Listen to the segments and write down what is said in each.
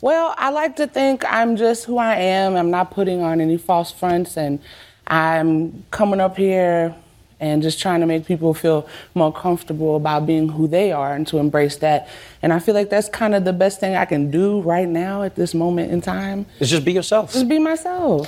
Well, I like to think I'm just who I am. I'm not putting on any false fronts, and I'm coming up here and just trying to make people feel more comfortable about being who they are and to embrace that. And I feel like that's kind of the best thing I can do right now at this moment in time. Is just be yourself. Just be myself.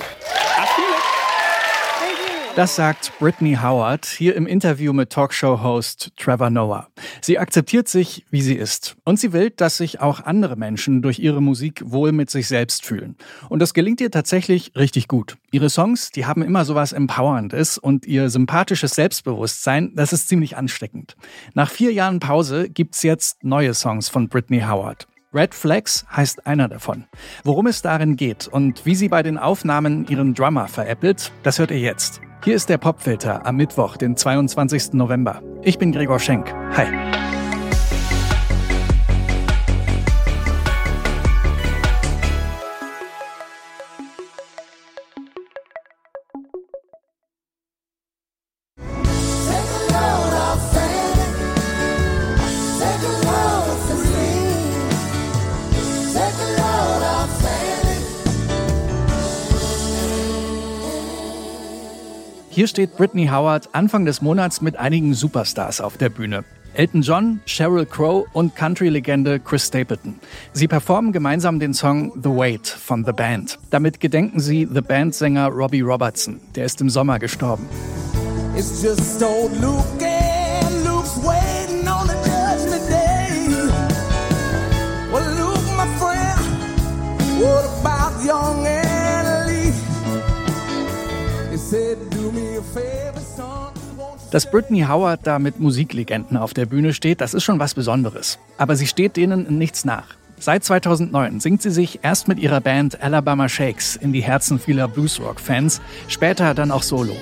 Das sagt Brittany Howard hier im Interview mit Talkshow-Host Trevor Noah. Sie akzeptiert sich, wie sie ist. Und sie will, dass sich auch andere Menschen durch ihre Musik wohl mit sich selbst fühlen. Und das gelingt ihr tatsächlich richtig gut. Ihre Songs, die haben immer sowas Empowerndes und ihr sympathisches Selbstbewusstsein, das ist ziemlich ansteckend. Nach vier Jahren Pause gibt's jetzt neue Songs von Brittany Howard. Red Flags heißt einer davon. Worum es darin geht und wie sie bei den Aufnahmen ihren Drummer veräppelt, das hört ihr jetzt. Hier ist der Popfilter am Mittwoch, den 22. November. Ich bin Gregor Schenk. Hi. Hier steht Britney Howard Anfang des Monats mit einigen Superstars auf der Bühne. Elton John, Sheryl Crow und Country-Legende Chris Stapleton. Sie performen gemeinsam den Song The Wait von The Band. Damit gedenken sie The Band-Sänger Robbie Robertson. Der ist im Sommer gestorben. It's just old Luke dass Britney Howard da mit Musiklegenden auf der Bühne steht, das ist schon was Besonderes. Aber sie steht denen in nichts nach. Seit 2009 singt sie sich erst mit ihrer Band Alabama Shakes in die Herzen vieler Bluesrock-Fans, später dann auch solo.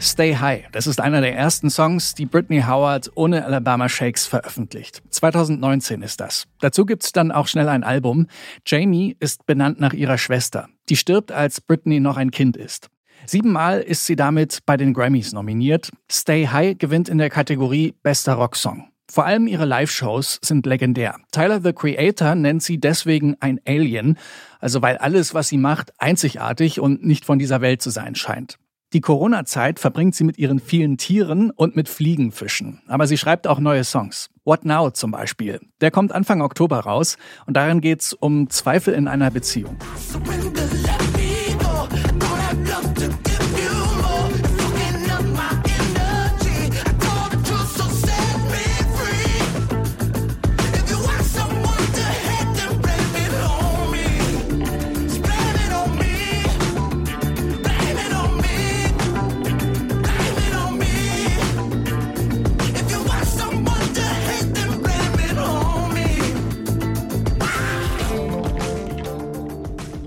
Stay High. Das ist einer der ersten Songs, die Britney Howard ohne Alabama Shakes veröffentlicht. 2019 ist das. Dazu gibt's dann auch schnell ein Album. Jamie ist benannt nach ihrer Schwester. Die stirbt, als Britney noch ein Kind ist. Siebenmal ist sie damit bei den Grammys nominiert. Stay High gewinnt in der Kategorie Bester Rocksong. Vor allem ihre Live-Shows sind legendär. Tyler the Creator nennt sie deswegen ein Alien, also weil alles, was sie macht, einzigartig und nicht von dieser Welt zu sein scheint. Die Corona-Zeit verbringt sie mit ihren vielen Tieren und mit Fliegenfischen. Aber sie schreibt auch neue Songs. What Now zum Beispiel. Der kommt Anfang Oktober raus und darin geht's um Zweifel in einer Beziehung.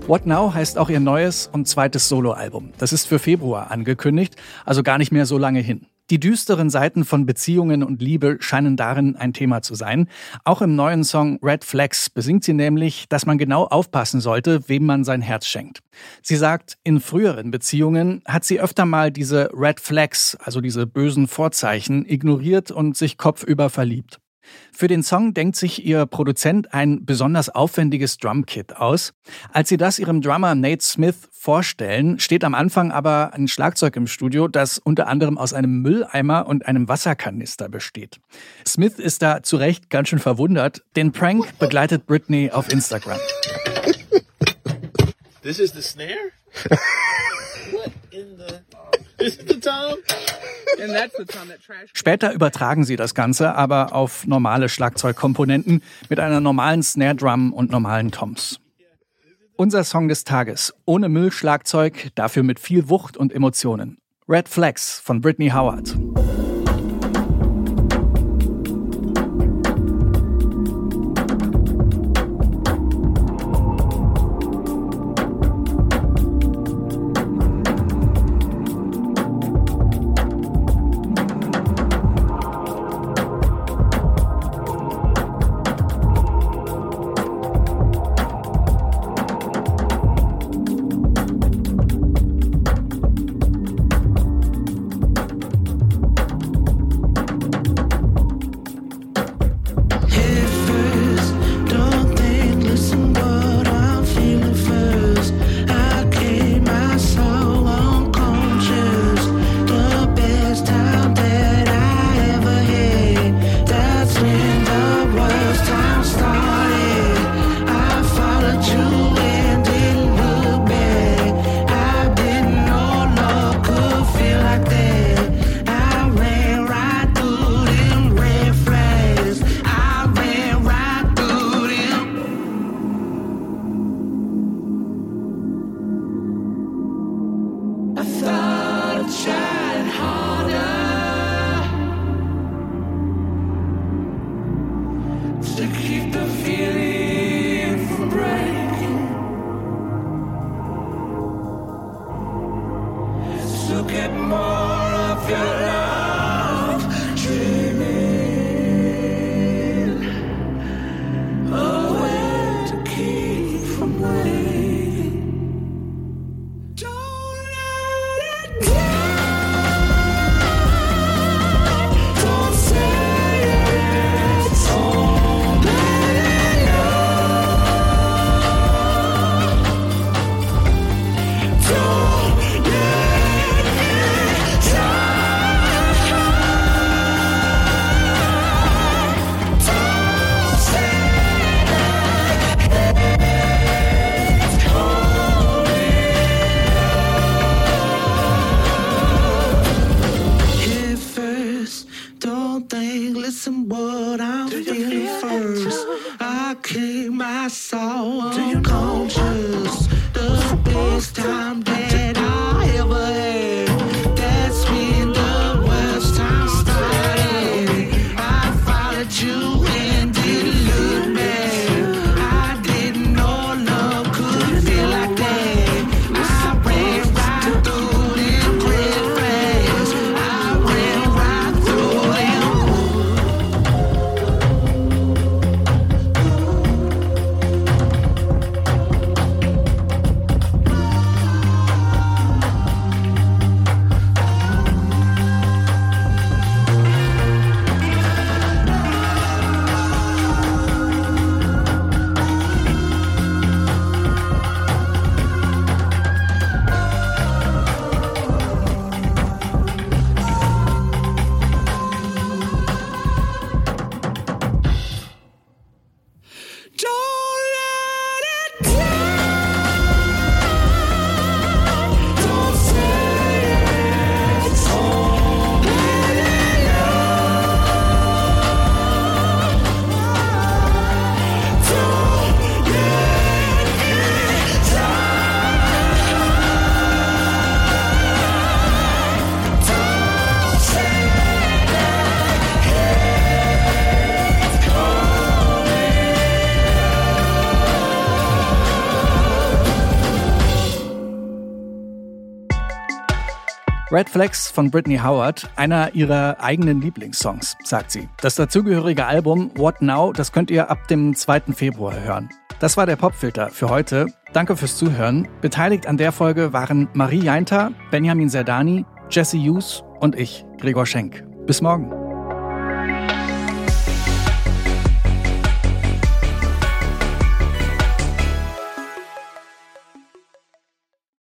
What Now heißt auch ihr neues und zweites Soloalbum. Das ist für Februar angekündigt, also gar nicht mehr so lange hin. Die düsteren Seiten von Beziehungen und Liebe scheinen darin ein Thema zu sein. Auch im neuen Song Red Flags besingt sie nämlich, dass man genau aufpassen sollte, wem man sein Herz schenkt. Sie sagt, in früheren Beziehungen hat sie öfter mal diese Red Flags, also diese bösen Vorzeichen, ignoriert und sich kopfüber verliebt. Für den Song denkt sich ihr Produzent ein besonders aufwendiges Drumkit aus. Als sie das ihrem Drummer Nate Smith vorstellen, steht am Anfang aber ein Schlagzeug im Studio, das unter anderem aus einem Mülleimer und einem Wasserkanister besteht. Smith ist da zu Recht ganz schön verwundert. Den Prank begleitet Britney auf Instagram. This is the snare? What in the... Später übertragen sie das Ganze aber auf normale Schlagzeugkomponenten mit einer normalen Snare Drum und normalen Toms. Unser Song des Tages. Ohne Müllschlagzeug, dafür mit viel Wucht und Emotionen. Red Flags von Britney Howard. Red Flags von Britney Howard, einer ihrer eigenen Lieblingssongs, sagt sie. Das dazugehörige Album What Now, das könnt ihr ab dem 2. Februar hören. Das war der Popfilter für heute. Danke fürs Zuhören. Beteiligt an der Folge waren Marie Jainter, Benjamin Serdani, Jesse Hughes und ich, Gregor Schenk. Bis morgen.